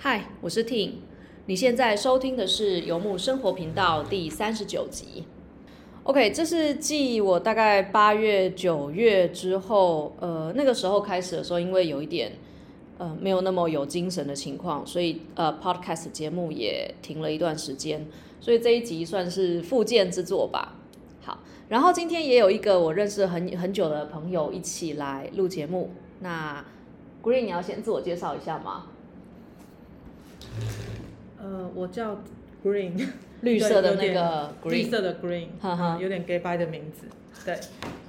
嗨，我是 Ting，你现在收听的是游牧生活频道第三十九集。OK，这是继我大概八月、九月之后，呃，那个时候开始的时候，因为有一点呃没有那么有精神的情况，所以呃 Podcast 节目也停了一段时间，所以这一集算是复健之作吧。好，然后今天也有一个我认识很很久的朋友一起来录节目。那 Green，你要先自我介绍一下吗？呃，我叫 Green，绿色的那个绿色的 Green，哈哈。嗯有点 gay bye 的名字。对，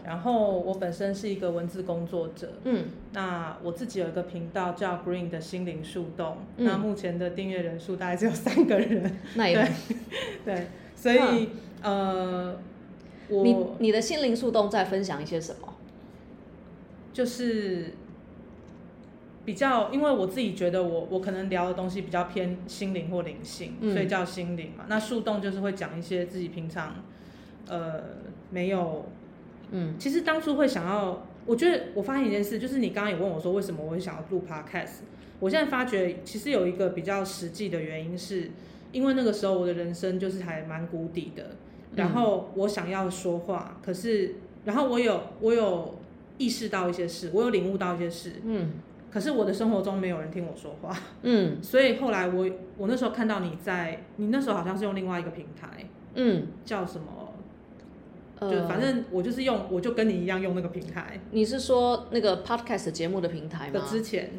然后我本身是一个文字工作者，嗯，那我自己有一个频道叫 Green 的心灵树洞，嗯。那目前的订阅人数大概只有三个人，那也对，所以、呃，你我你的心灵树洞在分享一些什么？就是比较，因为我自己觉得我我可能聊的东西比较偏心灵或灵性，嗯所以叫心灵嘛。那树洞就是会讲一些自己平常呃没有，嗯。其实当初会想要，我觉得我发现一件事，就是你刚刚也问我说为什么我会想要录 podcast，我现在发觉其实有一个比较实际的原因是，因为那个时候我的人生就是还蛮谷底的，然后我想要说话，可是然后我有我有意识到一些事，我有领悟到一些事，嗯可是我的生活中没有人听我说话，嗯。所以后来我我那时候看到你在，你那时候好像是用另外一个平台。嗯，叫什么，呃。就反正我就是用，我就跟你一样用那个平台。你是说那个 podcast 节目的平台吗？之前，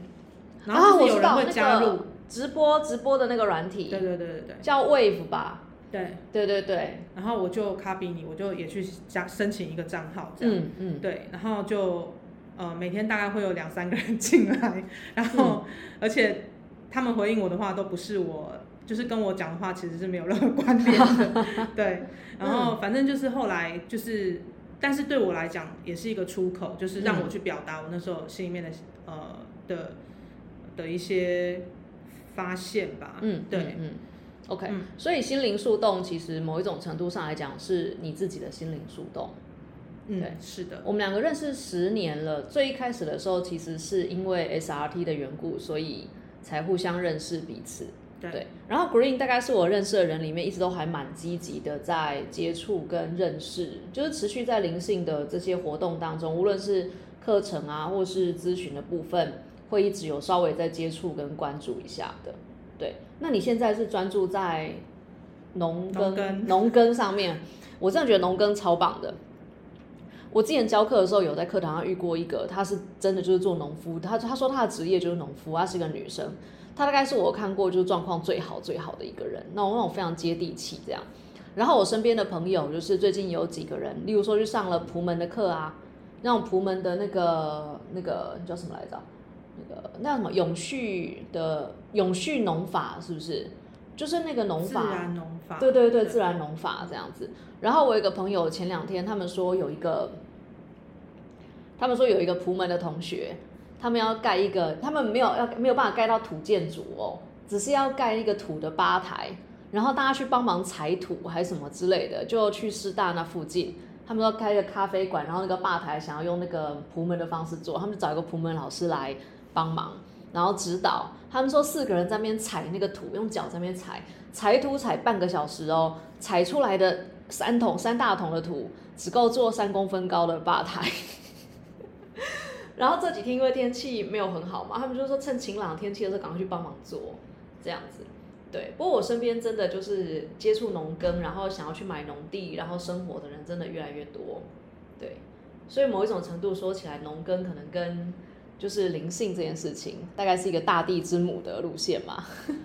然啊，后就是有人会加入，那个直播直播的那个软体，对对对对对。叫 Wave 吧？对，对对对，然后我就 copy 你，我就也去加申请一个账号这样，嗯嗯。对，然后就呃每天大概会有两三个人进来，然后、而且他们回应我的话都不是我，就是跟我讲的话其实是没有任何关联的，对，然后反正就是后来就是，但是对我来讲也是一个出口，就是让我去表达我那时候心里面的呃的的一些发现吧，嗯，对，嗯嗯，OK，嗯。所以心灵树洞其实某一种程度上来讲是你自己的心灵树洞。嗯对，是的，我们两个认识十年了，最一开始的时候其实是因为 SRT 的缘故，所以才互相认识彼此。对。然后 Green 大概是我认识的人里面一直都还蛮积极的，在接触跟认识，就是持续在灵性的这些活动当中，无论是课程啊，或是咨询的部分，会一直有稍微在接触跟关注一下的。对，那你现在是专注在农耕。农耕上面，我真的觉得农耕超棒的。我之前教课的时候，有在课堂上遇过一个，她是真的就是做农夫，她她说她的职业就是农夫，她是一个女生，她大概是我看过就是状况最好最好的一个人，那我那种非常接地气这样。然后我身边的朋友就是最近有几个人，例如说去上了蒲门的课啊，那种蒲门的那个那个叫什么来着？那个那叫什么永续的永续农法是不是？就是那个农自法，然农法，对对对，自然农法这样子。然后我有一个朋友，前两天他们说有一个，他们说有一个蒲门的同学，他们要盖一个，他们没有要没有办法盖到土建筑哦，只是要盖一个土的吧台，然后大家去帮忙采土还是什么之类的，就去师大那附近。他们说开一个咖啡馆，然后那个吧台想要用那个蒲门的方式做，他们就找一个蒲门老师来帮忙，然后指导。他们说四个人在那边踩那个土，用脚在那边踩，踩土踩半个小时哦，踩出来的三桶三大桶的土，只够做三公分高的吧台。然后这几天因为天气没有很好嘛，他们就说趁晴朗天气的时候赶快去帮忙做，这样子。对，不过我身边真的就是接触农耕，然后想要去买农地，然后生活的人真的越来越多。对，所以某一种程度说起来，农耕可能跟就是灵性这件事情，大概是一个大地之母的路线嘛。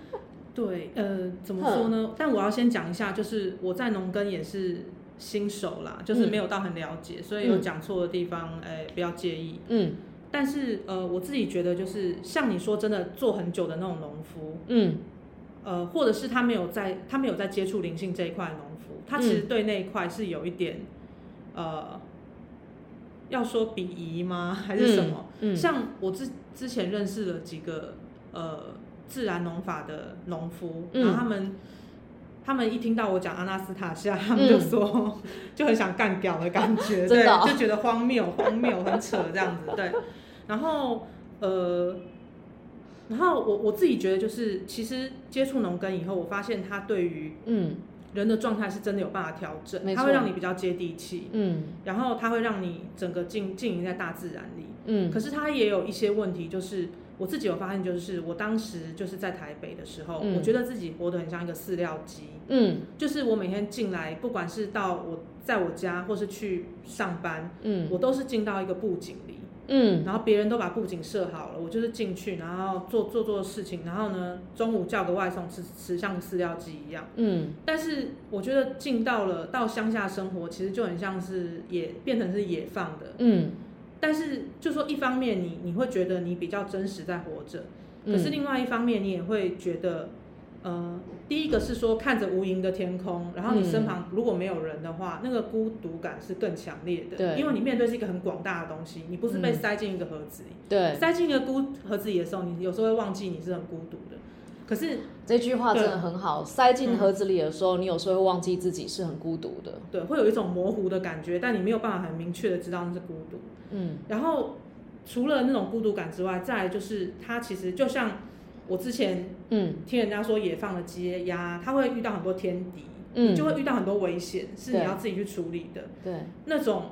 对，呃，怎么说呢？但我要先讲一下，就是我在农耕也是新手啦，就是没有到很了解，所以有讲错的地方，哎、不要介意。嗯但是呃，我自己觉得就是像你说真的做很久的那种农夫，嗯呃，或者是他没有在他没有在接触灵性这一块的农夫，他其实对那一块是有一点呃，要说鄙夷吗？还是什么？嗯像我之之前认识了几个呃自然农法的农夫，嗯然后他们他们一听到我讲阿纳斯塔夏，他们就说、就很想干掉的感觉，对，哦就觉得荒谬、荒谬、很扯这样子，对。然后呃，然后我我自己觉得就是，其实接触农耕以后，我发现他对于嗯人的状态是真的有办法调整它会让你比较接地气，嗯。然后它会让你整个浸浸淫在大自然里。嗯。可是它也有一些问题，就是我自己有发现，就是我当时就是在台北的时候，嗯。我觉得自己活得很像一个饲料鸡，嗯。就是我每天进来，不管是到我在我家或是去上班，嗯。我都是进到一个布景里。嗯然后别人都把布景设好了，我就是进去，然后做做做事情，然后呢，中午叫个外送吃吃，像饲料鸡一样。嗯但是我觉得进到了到乡下生活，其实就很像是野变成是野放的。嗯但是就说一方面你你会觉得你比较真实在活着，嗯，可是另外一方面你也会觉得，呃，第一个是说看着无垠的天空，然后你身旁如果没有人的话，那个孤独感是更强烈的。对因为你面对是一个很广大的东西，你不是被嗯塞进一个盒子里。对塞进一个孤盒子里的时候，你有时候会忘记你是很孤独的。可是，这句话真的很好。塞进盒子里的时候，你有时候会忘记自己是很孤独的。对，会有一种模糊的感觉，但你没有办法很明确的知道那是孤独。嗯然后，除了那种孤独感之外，再来就是它其实就像我之前嗯听人家说野放的鸡鸭，它会遇到很多天敌，嗯，就会遇到很多危险，是你要自己去处理的。对，那种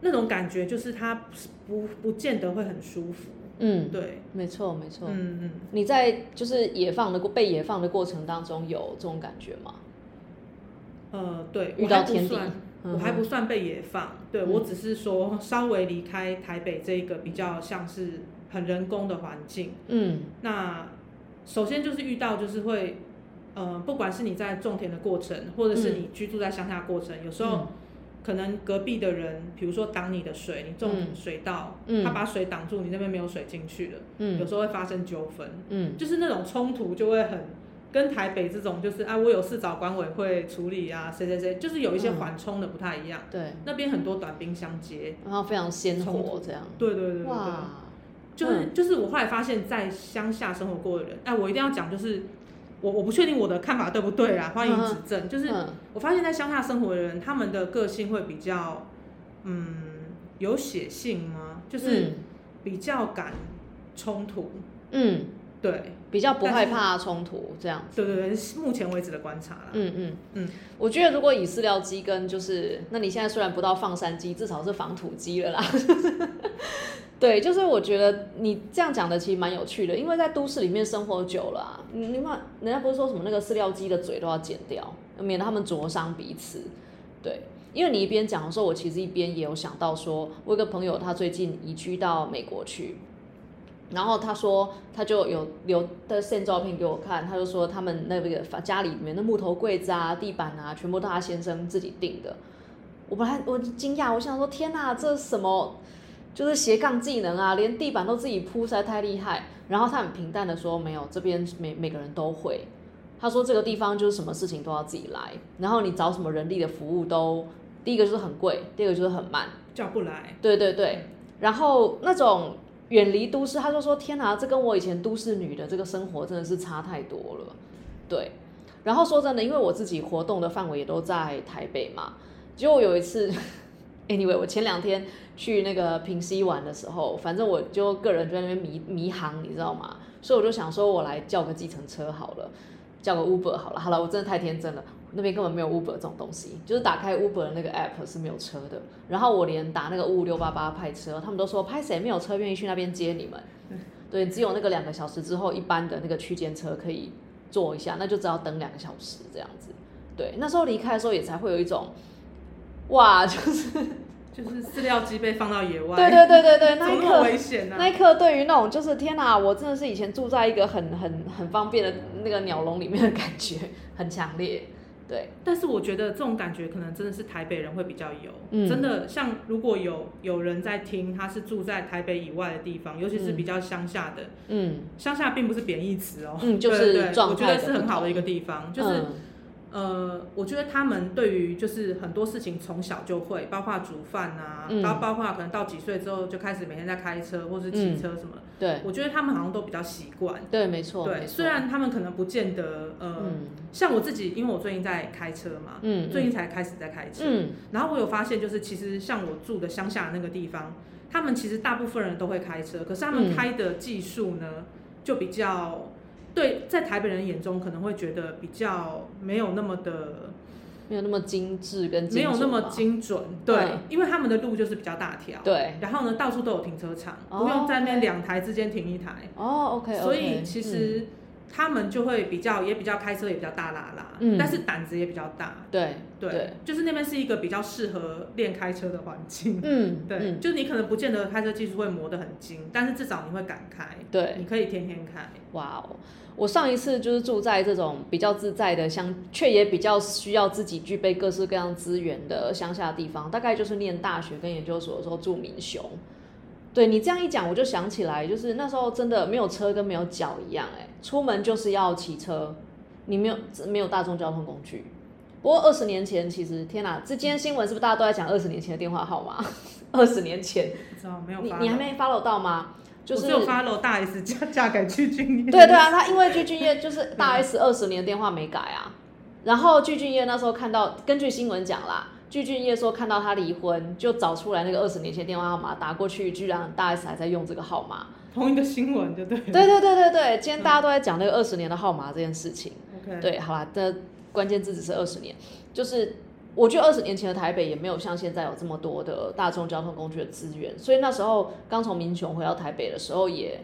那种感觉，就是它不不见得会很舒服。嗯，对，没错没错。嗯嗯。你在就是野放的过被野放的过程当中有这种感觉吗？呃，对，遇到天敌我还不算被野放，对、嗯我只是说稍微离开台北这个比较像是很人工的环境。嗯。那首先就是遇到就是会，呃，不管是你在种田的过程，或者是你居住在乡下的过程，有时候可能隔壁的人，比如说挡你的水，你种嗯。水稻，嗯。他把水挡住，你那边没有水进去了，有嗯时候会发生纠纷。嗯。就是那种冲突就会很跟台北这种就是啊，我有事找管委会处理啊，谁谁谁，就是有一些嗯。缓冲的不太一样。对，那边很多短兵相接，然后非常鲜活这样。对对对对对，哇，就是就是我后来发现，在乡下生活过的人，哎，我一定要讲，就是我我不确定我的看法对不对啦，欢迎指正。就是嗯。我发现，在乡下生活的人，他们的个性会比较嗯有血性吗？就是嗯。比较敢冲突，嗯，对比较不害怕冲突这样。对对对，是目前为止的观察啦。嗯嗯嗯，我觉得如果以饲料鸡跟就是，那你现在虽然不到放山鸡，至少是防土鸡了啦。对，就是我觉得你这样讲的其实蛮有趣的，因为在都市里面生活久了、啊，你你看人家不是说什么那个饲料鸡的嘴都要剪掉，免得他们灼伤彼此。对，因为你一边讲的时候，我其实一边也有想到说，我有个朋友他最近移居到美国去，然后他说他就有留的现照片给我看，他就说他们那个家里面的木头柜子啊、地板啊，全部都他先生自己定的。我本来我惊讶，我想说天哪，这什么？就是斜杠技能啊，连地板都自己铺，实在太厉害。然后他很平淡的说，没有，这边每每个人都会。他说这个地方就是什么事情都要自己来，然后你找什么人力的服务都，第一个就是很贵，第二个就是很慢。叫不来。对对对，然后那种远离都市，他就说天哪，这跟我以前都市女的这个生活真的是差太多了。对，然后说真的，因为我自己活动的范围也都在台北嘛，结果有一次，anyway，我前两天去那个平西玩的时候，反正我就个人在那边迷迷航，你知道吗？所以我就想说，我来叫个计程车好了，叫个 Uber 好了。好了，我真的太天真了。那边根本没有 Uber 这种东西，就是打开 Uber 的那个 app 是没有车的。然后我连打那个五五六八八派车，他们都说派谁没有车愿意去那边接你们。对，只有那个两个小时之后，一般的那个区间车可以坐一下，那就只要等两个小时这样子。对，那时候离开的时候也才会有一种，哇，就是 就是饲料机被放到野外，对对对对对，怎那一刻危险呢、那一刻，对于那种就是天哪，我真的是以前住在一个很很很方便的那个鸟笼里面的感觉，很强烈。对，但是我觉得这种感觉可能真的是台北人会比较有，嗯。真的像如果有有人在听，他是住在台北以外的地方，尤其是比较乡下的，嗯。乡下并不是贬义词哦，嗯，就对是对对我觉得是很好的一个，个地方，就是、呃，我觉得他们对于就是很多事情从小就会，包括煮饭啊，嗯然后包括可能到几岁之后就开始每天在开车或是骑车什么，对。我觉得他们好像都比较习惯。对，没错，对，虽然他们可能不见得呃，嗯像我自己，因为我最近在开车嘛，嗯最近才开始在开车，嗯。然后我有发现，就是其实像我住的乡下那个地方，他们其实大部分人都会开车，可是他们嗯开的技术呢，就比较对，在台北人眼中可能会觉得比较没有那么的没有那么精致跟没有那么精精准，对，嗯。因为他们的路就是比较大条，对。然后呢到处都有停车场，哦不用在那两台之间停一台，哦，OK，所以其实他们就会比较也比较开车也比较大啦啦，嗯但是胆子也比较大，对对，对就是那边是一个比较适合练开车的环境。嗯对，嗯就你可能不见得开车技术会磨得很精，但是至少你会敢开，对，你可以天天开。哇哦！我上一次就是住在这种比较自在的乡，却也比较需要自己具备各式各样资源的乡下地方，大概就是念大学跟研究所的时候住民雄。对你这样一讲，我就想起来，就是那时候真的没有车跟没有脚一样、哎，出门就是要骑车，你没有没有大众交通工具。不过二十年前，其实天哪，这今天新闻是不是大家都在讲二十年前的电话号码？二十年前，不知道没有你你还没 follow 到吗？就是我有 follow 大 S 嫁嫁给具俊晔。对对啊，他因为具俊晔就是 大 S 二十年电话没改啊，然后具俊晔那时候看到，根据新闻讲啦，具俊晔说看到他离婚，就找出来那个二十年前电话号码打过去，居然大 S 还在用这个号码。同一个新闻就对了。对对对对对，今天大家都在讲那个二十年的号码这件事情。OK，对，好啦，这关键字只是二十年，就是我觉得二十年前的台北也没有像现在有这么多的大众交通工具的资源，所以那时候刚从民雄回到台北的时候也，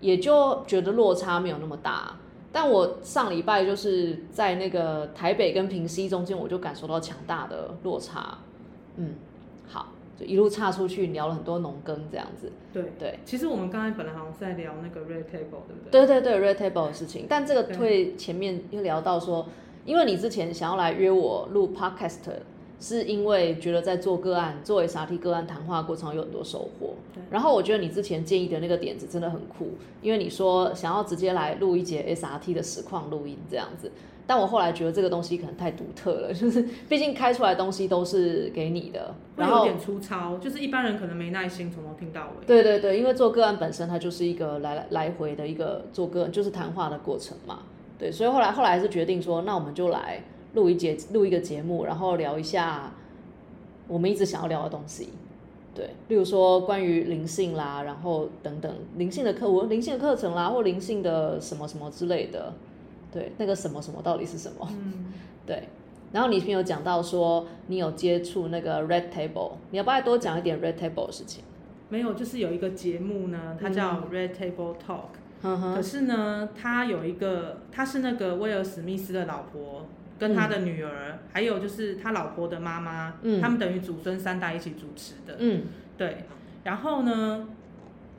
也就觉得落差没有那么大。但我上礼拜就是在那个台北跟平西中间，我就感受到强大的落差。嗯，好，就一路岔出去聊了很多农耕这样子。对对。其实我们刚才本来好像是在聊那个 Red Table，对不对？对对对，Red Table 的事情，但这个对会前面又聊到说，因为你之前想要来约我录 Podcast，是因为觉得在做个案，做 SRT 个案谈话过程有很多收获对。然后我觉得你之前建议的那个点子真的很酷，因为你说想要直接来录一节 SRT 的实况录音这样子。但我后来觉得这个东西可能太独特了，就是毕竟开出来的东西都是给你的，然后会有点粗糙，就是一般人可能没耐心从头听到尾。对对对，因为做个案本身它就是一个来来来回的一个做个案，就是谈话的过程嘛。对，所以后来后来还是决定说，那我们就来录一节录一个节目，然后聊一下我们一直想要聊的东西。对，例如说关于灵性啦，然后等等灵性的课，我灵性的课程啦，或灵性的什么什么之类的。对，那个什么什么到底是什么？嗯，对。然后你有讲到说你有接触那个 Red Table，你要不要再多讲一点 Red Table 的事情？没有，就是有一个节目呢，它叫 Red Table Talk，、嗯可是呢，他有一个，他是那个威尔史密斯的老婆。跟他的女儿，还有就是他老婆的妈妈，嗯他们等于祖孙三代一起主持的。嗯。对，然后呢，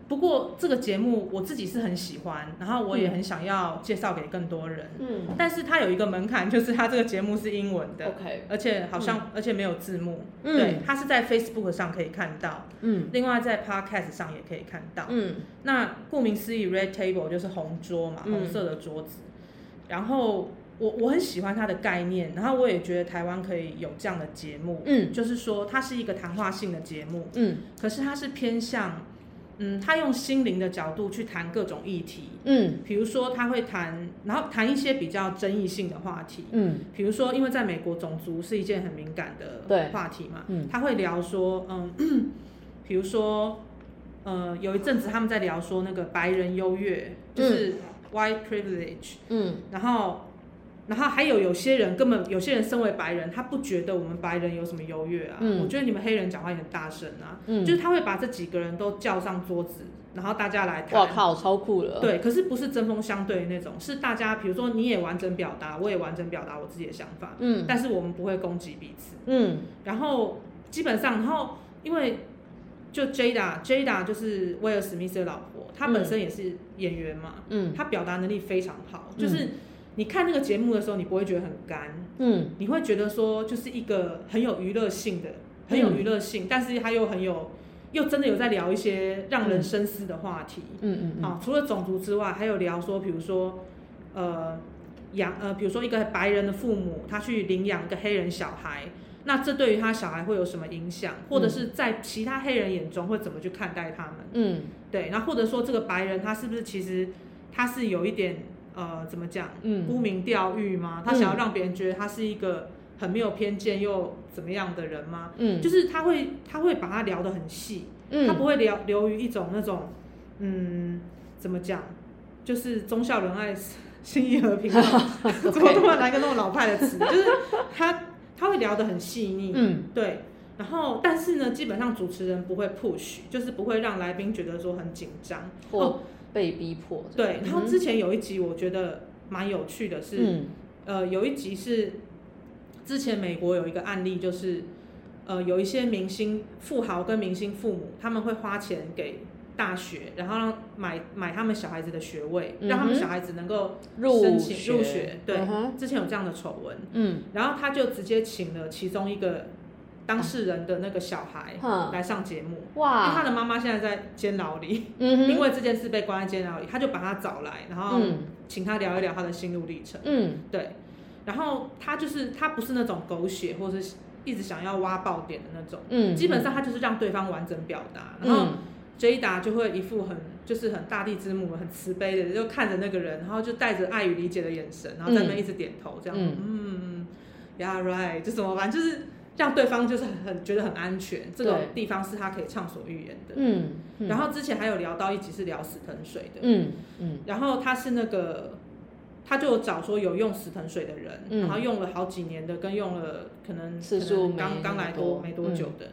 不过这个节目我自己是很喜欢，然后我也很想要介绍给更多人，嗯。但是它有一个门槛，就是它这个节目是英文的，，OK，而且好像、而且没有字幕，嗯。对，它是在 Facebook 上可以看到，嗯。另外在 Podcast 上也可以看到。嗯。那顾名思义，Red Table 就是红桌嘛，嗯。红色的桌子。然后我我很喜欢它的概念，然后我也觉得台湾可以有这样的节目，嗯就是说它是一个谈话性的节目，嗯可是它是偏向，嗯，他用心灵的角度去谈各种议题，嗯比如说他会谈，然后谈一些比较争议性的话题，嗯比如说因为在美国种族是一件很敏感的话题嘛，嗯他会聊说，嗯，比如说，呃，有一阵子他们在聊说那个白人优越，就是 white privilege，、嗯然后。然后还有有些人根本有些人身为白人，他不觉得我们白人有什么优越啊。嗯。我觉得你们黑人讲话也很大声啊。嗯，就是他会把这几个人都叫上桌子，然后大家来谈。哇靠，超酷了，对，可是不是针锋相对的那种，是大家比如说你也完整表达，我也完整表达我自己的想法，嗯。但是我们不会攻击彼此。嗯。然后基本上，然后因为就 Jada，Jada 就是威尔史密斯的老婆，她本身也是演员嘛，嗯。她表达能力非常好，就是你看那个节目的时候，你不会觉得很干，嗯你会觉得说就是一个很有娱乐性的，很有娱乐性，但是他又很有，又真的有在聊一些让人深思的话题。嗯嗯啊，除了种族之外，还有聊说，比如说，呃，养呃，比如说一个白人的父母，他去领养一个黑人小孩，那这对于他小孩会有什么影响？或者是在其他黑人眼中会怎么去看待他们？嗯对，那或者说这个白人他是不是其实他是有一点呃，怎么讲？嗯沽名钓誉吗？他嗯想要让别人觉得他是一个很没有偏见又怎么样的人吗？嗯，就是他会他会把他聊得很细，他嗯不会聊流于一种那种嗯怎么讲，就是忠孝仁爱、心意和平，怎么突然来个那种老派的词？就是他他会聊得很细腻，嗯，对。然后，但是呢，基本上主持人不会 push，就是不会让来宾觉得说很紧张或被逼迫。对。然后之前有一集我觉得蛮有趣的，是呃有一集是之前美国有一个案例，就是呃有一些明星富豪跟明星父母他们会花钱给。大学，然后让买买他们小孩子的学位，让他们小孩子能够申请入学。对，之前有这样的丑闻。嗯，然后他就直接请了其中一个当事人的那个小孩来上节目。哇！因为他的妈妈现在在监牢里，因为这件事被关在监牢里，他就把他找来，然后请他聊一聊他的心路历程。嗯，对。然后他就是他不是那种狗血，或者是一直想要挖爆点的那种。嗯，基本上他就是让对方完整表达，然后。Jada 就会一副很就是很大地之母、很慈悲的，就看着那个人，然后就带着爱与理解的眼神，然后在那一直点头，这样，嗯，Yeah right，就怎么办？就是让对方就是很觉得很安全，这个地方是他可以畅所欲言的。嗯，然后之前还有聊到一集是聊死藤水的，嗯嗯，然后他是那个。他就找说有用死藤水的人，然后用了好几年的，跟用了可能次数刚刚来多。没多久的，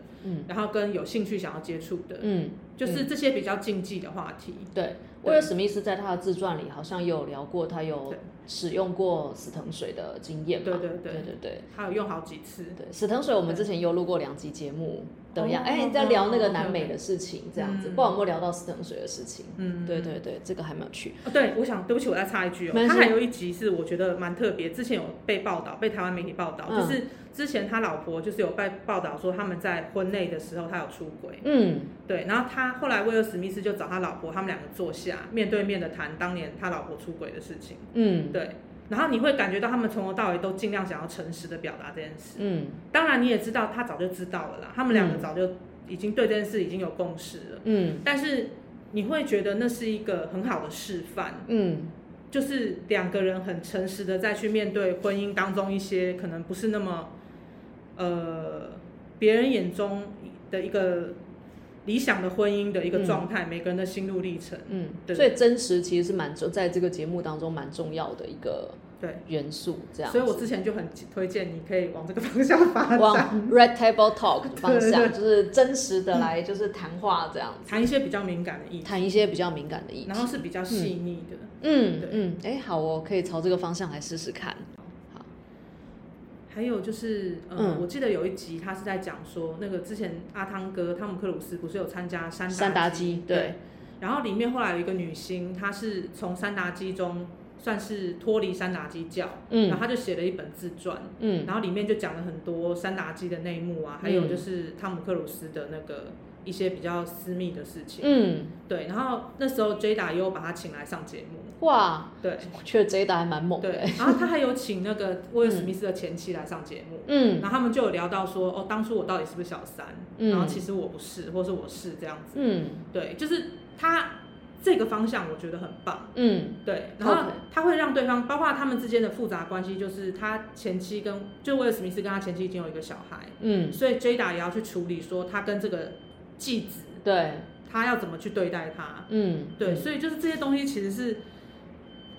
然后跟有兴趣想要接触的，嗯，就是这些比较禁忌的话题。对，威尔史密斯在他的自传里好像有聊过，他有使用过死藤水的经验嘛？对对对对对对，他有用好几次。对，死藤水我们之前有录过两集节目。怎样？哎，在聊那个南美的事情，这样子，不知道有没有聊到死藤水的事情。嗯，对对对，这个还没有去。对，我想，对不起，我再插一句哦，他还有一集是我觉得蛮特别，之前有被报道，被台湾媒体报道，就是之前他老婆就是有被报道说他们在婚内的时候他有出轨。嗯，对，然后他后来威尔史密斯就找他老婆，他们两个坐下面对面的谈当年他老婆出轨的事情。嗯，对。然后你会感觉到他们从头到尾都尽量想要诚实的表达这件事。嗯，当然你也知道他早就知道了啦，他们两个早就已经对这件事已经有共识了。嗯，但是你会觉得那是一个很好的示范。嗯，就是两个人很诚实的再去面对婚姻当中一些可能不是那么，呃，别人眼中的一个。理想的婚姻的一个状态，每个人的心路历程，嗯，所以真实其实是蛮重，在这个节目当中蛮重要的一个对。元素，这样。所以我之前就很推荐你可以往这个方向发展，往 Red Table Talk 方向，就是真实的来就是谈话这样子，谈一些比较敏感的意题，谈一些比较敏感的意题，然后是比较细腻的，嗯，嗯，哎，好哦，可以朝这个方向来试试看。还有就是，嗯，我记得有一集他是在讲说，那个之前阿汤哥汤姆克鲁斯不是有参加三三达基，对，然后里面后来有一个女星，她是从三达基中算是脱离三达基教，嗯，然后她就写了一本自传，嗯，然后里面就讲了很多三达基的内幕啊，还有就是汤姆克鲁斯的那个。一些比较私密的事情，嗯，对，然后那时候 Jada 又把他请来上节目，哇，对，我觉得 Jada 还蛮猛，对，然后他还有请那个威尔史密斯的前妻来上节目，嗯，然后他们就有聊到说，哦，当初我到底是不是小三，然后其实我不是，或是我是这样子，嗯，对，就是他这个方向我觉得很棒，嗯，对，然后他会让对方，包括他们之间的复杂关系，就是他前妻跟就威尔史密斯跟他前妻已经有一个小孩，嗯，所以 Jada 也要去处理说他跟这个。继子，对，他要怎么去对待他？嗯，对，所以就是这些东西其实是，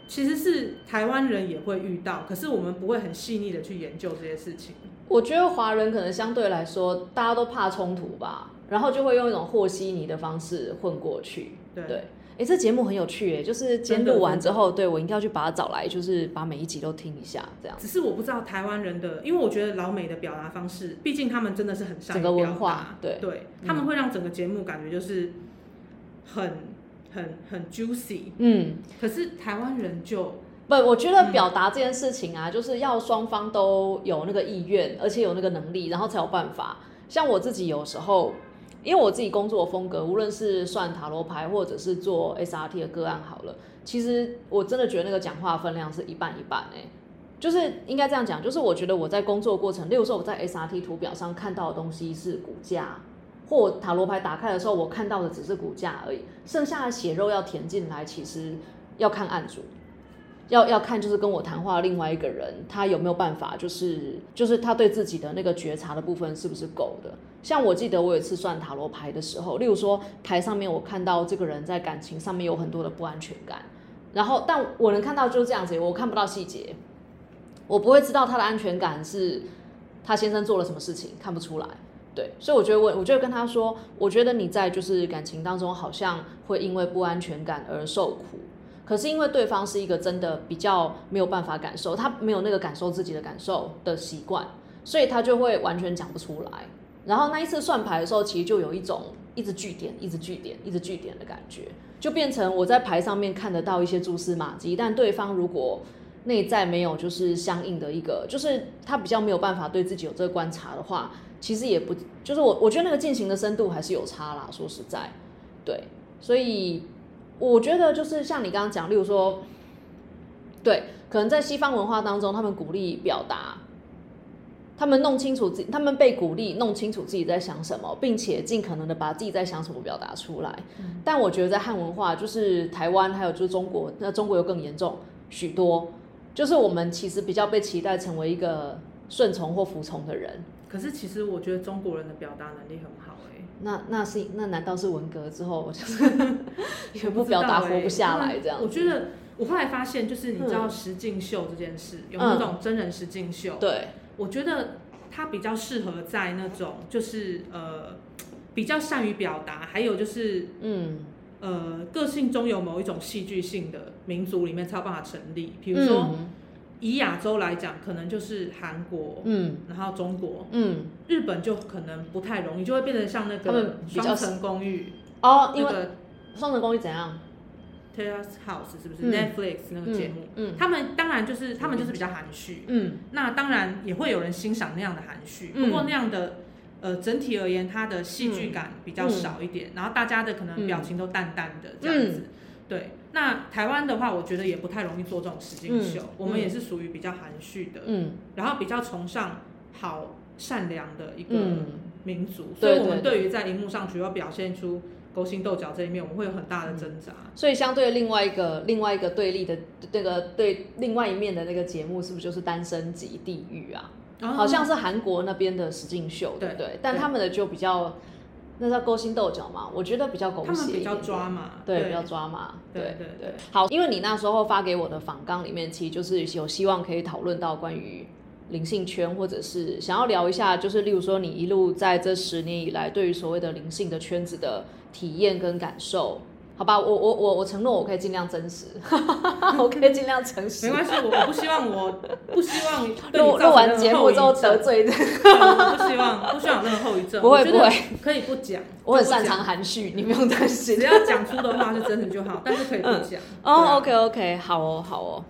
其实是台湾人也会遇到，可是我们不会很细腻的去研究这些事情。我觉得华人可能相对来说，大家都怕冲突吧，然后就会用一种和稀泥的方式混过去。对。哎，这节目很有趣哎，就是今天录完之后，对我一定要去把它找来，就是把每一集都听一下，这样。只是我不知道台湾人的，因为我觉得老美的表达方式，毕竟他们真的是很善于表达，对对，他们会让整个节目感觉就是很很很 juicy，嗯。可是台湾人就不，我觉得表达这件事情啊，就是要双方都有那个意愿，而且有那个能力，然后才有办法。像我自己有时候。因为我自己工作风格，无论是算塔罗牌，或者是做 SRT 的个案，好了，其实我真的觉得那个讲话分量是一半一半诶，就是应该这样讲，就是我觉得我在工作过程，例如说我在 SRT 图表上看到的东西是骨架，或塔罗牌打开的时候我看到的只是骨架而已，剩下的血肉要填进来，其实要看案主。要要看就是跟我谈话另外一个人，他有没有办法，就是就是他对自己的那个觉察的部分是不是够的？像我记得我有一次算塔罗牌的时候，例如说牌上面我看到这个人在感情上面有很多的不安全感，然后但我能看到就是这样子，我看不到细节，我不会知道他的安全感是他先生做了什么事情，看不出来。对，所以我觉得我我就跟他说，我觉得你在就是感情当中好像会因为不安全感而受苦，可是因为对方是一个真的比较没有办法感受，他没有那个感受自己的感受的习惯，所以他就会完全讲不出来。然后那一次算牌的时候，其实就有一种一直据点、一直据点、一直据点的感觉，就变成我在牌上面看得到一些蛛丝马迹，但对方如果内在没有就是相应的一个，就是他比较没有办法对自己有这个观察的话。其实也不，就是我我觉得那个进行的深度还是有差啦。说实在，对，所以我觉得就是像你刚刚讲，例如说，对，可能在西方文化当中，他们鼓励表达，他们弄清楚自己，他们被鼓励弄清楚自己在想什么，并且尽可能的把自己在想什么表达出来。但我觉得在汉文化，就是台湾还有就是中国，那中国又更严重许多，就是我们其实比较被期待成为一个顺从或服从的人。可是其实我觉得中国人的表达能力很好哎，那那是那难道是文革之后就是 也不表达活不下来这样？我觉得我后来发现，就是你知道实境秀这件事，有那种真人实境秀，对，我觉得它比较适合在那种就是呃比较善于表达，还有就是嗯呃个性中有某一种戏剧性的民族里面才有办法成立，比如说。以亚洲来讲，可能就是韩国，嗯，然后中国，嗯，日本就可能不太容易，就会变成像那个双层公寓哦，那个双层公寓怎样？Terrace House 是不是？Netflix 那个节目？嗯，他们当然就是他们就是比较含蓄，嗯，那当然也会有人欣赏那样的含蓄，不过那样的呃整体而言，它的戏剧感比较少一点，然后大家的可能表情都淡淡的这样子。对，那台湾的话，我觉得也不太容易做这种实景秀。我们也是属于比较含蓄的，嗯，然后比较崇尚好善良的一个民族，所以我们对于在荧幕上主要表现出勾心斗角这一面，我们会有很大的挣扎。所以相对另外一个另外一个对立的那个对另外一面的那个节目，是不是就是《单身级地狱》啊？好像是韩国那边的实境秀，对对，但他们的就比较。那叫勾心斗角嘛？我觉得比较狗血比较抓嘛，对，比较抓嘛，对对对。好，因为你那时候发给我的访纲里面，其实就是有希望可以讨论到关于灵性圈，或者是想要聊一下，就是例如说你一路在这十年以来，对于所谓的灵性的圈子的体验跟感受。好吧，我我我我承诺我可以尽量真实，我可以尽量诚实。没关系，我我不希望我不希望录录完节目之后得罪的，不希望不希望有任何后遗症。不 会不会，可以不讲。我很擅长含蓄，你不用担心。只要讲出的话是真实就好，但是可以不讲。哦，OK OK，好哦好哦。